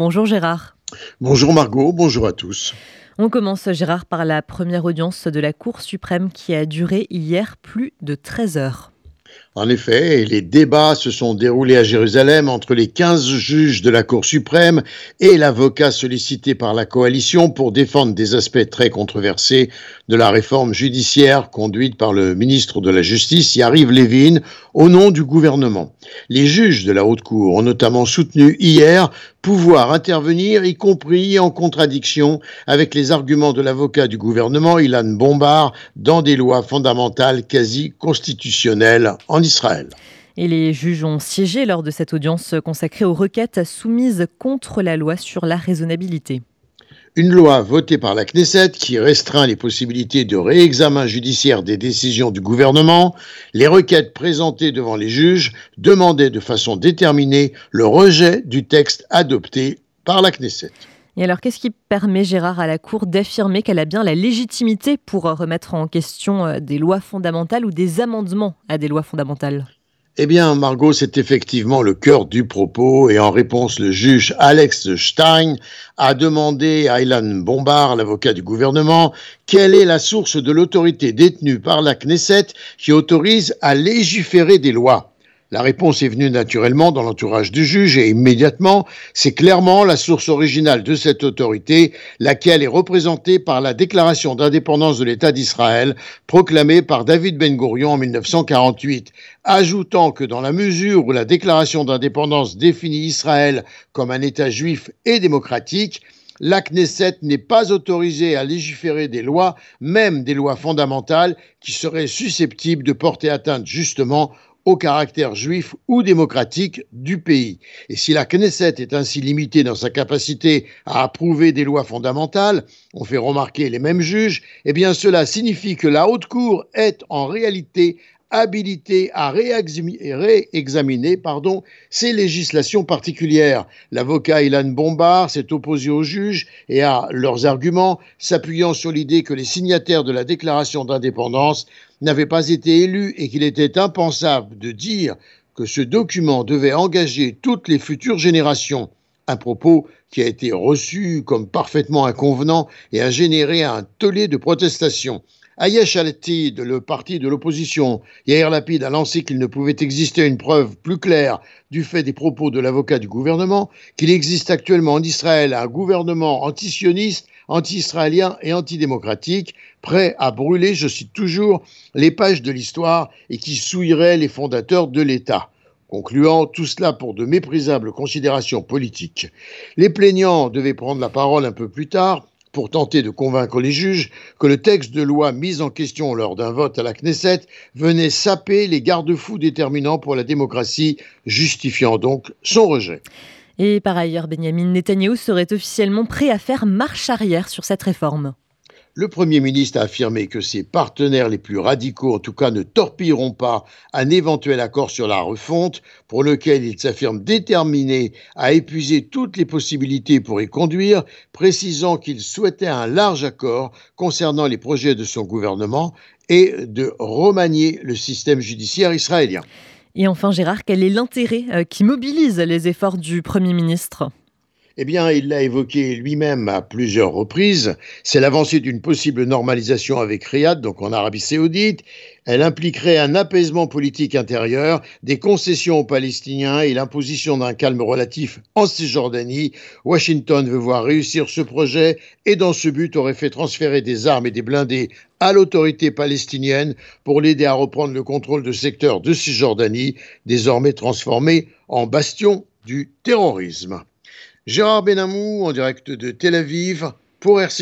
Bonjour Gérard. Bonjour Margot, bonjour à tous. On commence Gérard par la première audience de la Cour suprême qui a duré hier plus de 13 heures. En effet, les débats se sont déroulés à Jérusalem entre les 15 juges de la Cour suprême et l'avocat sollicité par la coalition pour défendre des aspects très controversés de la réforme judiciaire conduite par le ministre de la Justice, Yariv Levin, au nom du gouvernement. Les juges de la Haute Cour ont notamment soutenu hier pouvoir intervenir, y compris en contradiction avec les arguments de l'avocat du gouvernement, Ilan Bombard, dans des lois fondamentales quasi constitutionnelles en Israël. Et les juges ont siégé lors de cette audience consacrée aux requêtes soumises contre la loi sur la raisonnabilité. Une loi votée par la Knesset qui restreint les possibilités de réexamen judiciaire des décisions du gouvernement, les requêtes présentées devant les juges demandaient de façon déterminée le rejet du texte adopté par la Knesset. Et alors, qu'est-ce qui permet, Gérard, à la Cour d'affirmer qu'elle a bien la légitimité pour remettre en question euh, des lois fondamentales ou des amendements à des lois fondamentales? Eh bien, Margot, c'est effectivement le cœur du propos et en réponse, le juge Alex Stein a demandé à Ilan Bombard, l'avocat du gouvernement, quelle est la source de l'autorité détenue par la Knesset qui autorise à légiférer des lois. La réponse est venue naturellement dans l'entourage du juge et immédiatement, c'est clairement la source originale de cette autorité, laquelle est représentée par la déclaration d'indépendance de l'État d'Israël proclamée par David Ben Gurion en 1948, ajoutant que dans la mesure où la déclaration d'indépendance définit Israël comme un État juif et démocratique, la Knesset n'est pas autorisée à légiférer des lois, même des lois fondamentales, qui seraient susceptibles de porter atteinte justement au caractère juif ou démocratique du pays. Et si la Knesset est ainsi limitée dans sa capacité à approuver des lois fondamentales, on fait remarquer les mêmes juges, eh bien cela signifie que la Haute Cour est en réalité habilité à réexaminer ces législations particulières. L'avocat Ilan Bombard s'est opposé aux juges et à leurs arguments, s'appuyant sur l'idée que les signataires de la déclaration d'indépendance n'avaient pas été élus et qu'il était impensable de dire que ce document devait engager toutes les futures générations. Un propos qui a été reçu comme parfaitement inconvenant et a généré un tollé de protestations. Ayesh Altid, le parti de l'opposition, Yair Lapid, a lancé qu'il ne pouvait exister une preuve plus claire du fait des propos de l'avocat du gouvernement qu'il existe actuellement en Israël un gouvernement antisioniste, anti-israélien et antidémocratique, prêt à brûler, je cite toujours, les pages de l'histoire et qui souillerait les fondateurs de l'État. Concluant tout cela pour de méprisables considérations politiques. Les plaignants devaient prendre la parole un peu plus tard pour tenter de convaincre les juges que le texte de loi mis en question lors d'un vote à la Knesset venait saper les garde-fous déterminants pour la démocratie, justifiant donc son rejet. Et par ailleurs, Benjamin Netanyahu serait officiellement prêt à faire marche arrière sur cette réforme. Le Premier ministre a affirmé que ses partenaires les plus radicaux, en tout cas, ne torpilleront pas un éventuel accord sur la refonte, pour lequel il s'affirme déterminé à épuiser toutes les possibilités pour y conduire, précisant qu'il souhaitait un large accord concernant les projets de son gouvernement et de remanier le système judiciaire israélien. Et enfin, Gérard, quel est l'intérêt euh, qui mobilise les efforts du Premier ministre? Eh bien, il l'a évoqué lui-même à plusieurs reprises. C'est l'avancée d'une possible normalisation avec Riyad, donc en Arabie Saoudite. Elle impliquerait un apaisement politique intérieur, des concessions aux Palestiniens et l'imposition d'un calme relatif en Cisjordanie. Washington veut voir réussir ce projet et dans ce but aurait fait transférer des armes et des blindés à l'autorité palestinienne pour l'aider à reprendre le contrôle de secteurs de Cisjordanie, désormais transformés en bastion du terrorisme. Gérard Benamou en direct de Tel Aviv pour RC